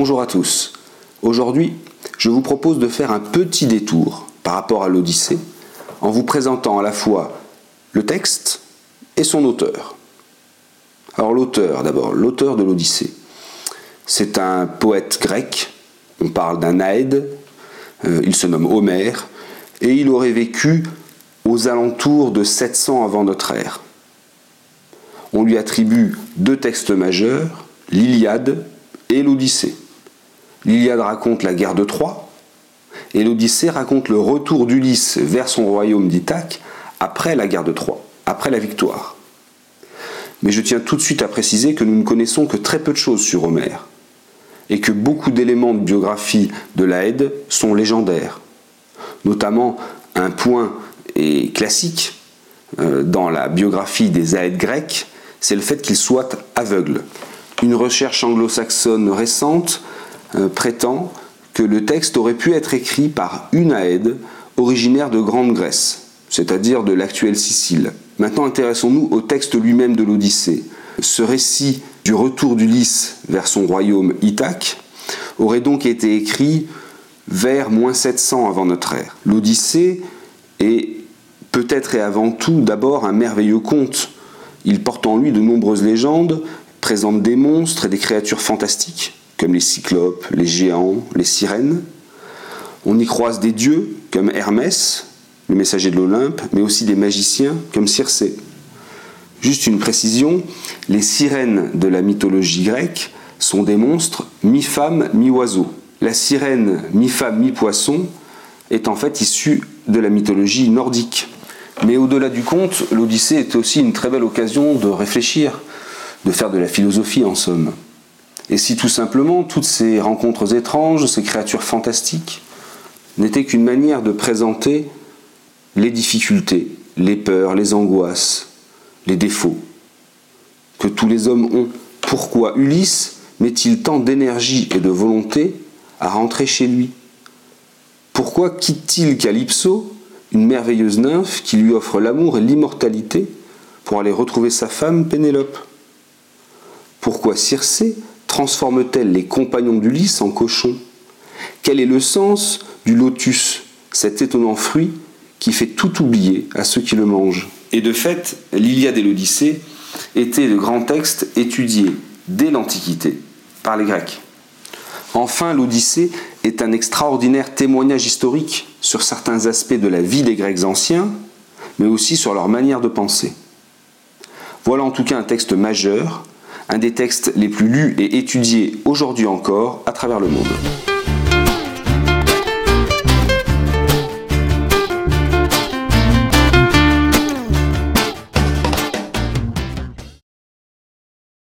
Bonjour à tous. Aujourd'hui, je vous propose de faire un petit détour par rapport à l'Odyssée en vous présentant à la fois le texte et son auteur. Alors l'auteur d'abord, l'auteur de l'Odyssée. C'est un poète grec, on parle d'un Aède, euh, il se nomme Homère, et il aurait vécu aux alentours de 700 avant notre ère. On lui attribue deux textes majeurs, l'Iliade et l'Odyssée. L'Iliade raconte la guerre de Troie, et l'Odyssée raconte le retour d'Ulysse vers son royaume d'Ithaque après la guerre de Troie, après la victoire. Mais je tiens tout de suite à préciser que nous ne connaissons que très peu de choses sur Homère, et que beaucoup d'éléments de biographie de l'Aède sont légendaires. Notamment un point est classique euh, dans la biographie des Aèdes grecs, c'est le fait qu'ils soient aveugles. Une recherche anglo-saxonne récente prétend que le texte aurait pu être écrit par une originaire de Grande Grèce, c'est-à-dire de l'actuelle Sicile. Maintenant intéressons-nous au texte lui-même de l'Odyssée. Ce récit du retour d'Ulysse vers son royaume Ithaque aurait donc été écrit vers moins 700 avant notre ère. L'Odyssée est peut-être et avant tout d'abord un merveilleux conte. Il porte en lui de nombreuses légendes, présente des monstres et des créatures fantastiques, comme les cyclopes, les géants, les sirènes. On y croise des dieux, comme Hermès, le messager de l'Olympe, mais aussi des magiciens, comme Circé. Juste une précision, les sirènes de la mythologie grecque sont des monstres mi-femme, mi-oiseau. La sirène mi-femme, mi-poisson est en fait issue de la mythologie nordique. Mais au-delà du conte, l'Odyssée est aussi une très belle occasion de réfléchir, de faire de la philosophie en somme. Et si tout simplement toutes ces rencontres étranges, ces créatures fantastiques, n'étaient qu'une manière de présenter les difficultés, les peurs, les angoisses, les défauts que tous les hommes ont. Pourquoi Ulysse met-il tant d'énergie et de volonté à rentrer chez lui? Pourquoi quitte-t-il Calypso, une merveilleuse nymphe qui lui offre l'amour et l'immortalité, pour aller retrouver sa femme Pénélope? Pourquoi Circé transforme-t-elle les compagnons d'Ulysse en cochons? Quel est le sens du lotus, cet étonnant fruit qui fait tout oublier à ceux qui le mangent? Et de fait, l'Iliade et l'Odyssée étaient de grands textes étudiés dès l'Antiquité par les Grecs. Enfin, l'Odyssée est un extraordinaire témoignage historique sur certains aspects de la vie des Grecs anciens, mais aussi sur leur manière de penser. Voilà en tout cas un texte majeur, un des textes les plus lus et étudiés aujourd'hui encore à travers le monde.